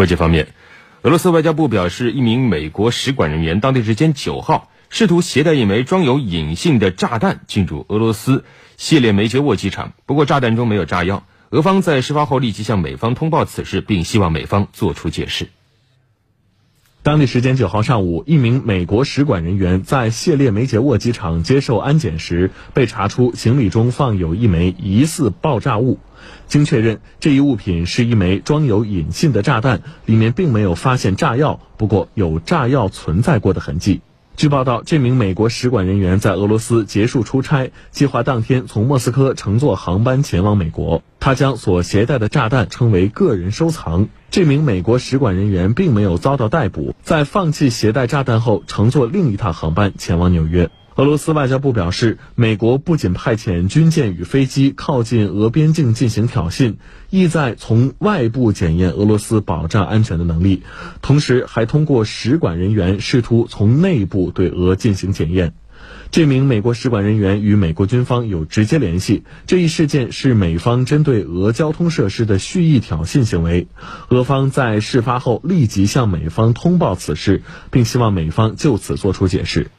国际方面，俄罗斯外交部表示，一名美国使馆人员当地时间九号试图携带一枚装有隐性的炸弹进入俄罗斯谢列梅捷沃机场，不过炸弹中没有炸药。俄方在事发后立即向美方通报此事，并希望美方做出解释。当地时间九号上午，一名美国使馆人员在谢列梅捷沃机场接受安检时，被查出行李中放有一枚疑似爆炸物。经确认，这一物品是一枚装有引信的炸弹，里面并没有发现炸药，不过有炸药存在过的痕迹。据报道，这名美国使馆人员在俄罗斯结束出差，计划当天从莫斯科乘坐航班前往美国。他将所携带的炸弹称为个人收藏。这名美国使馆人员并没有遭到逮捕，在放弃携带炸弹后，乘坐另一趟航班前往纽约。俄罗斯外交部表示，美国不仅派遣军舰与飞机靠近俄边境进行挑衅，意在从外部检验俄罗斯保障安全的能力，同时还通过使馆人员试图从内部对俄进行检验。这名美国使馆人员与美国军方有直接联系。这一事件是美方针对俄交通设施的蓄意挑衅行为。俄方在事发后立即向美方通报此事，并希望美方就此作出解释。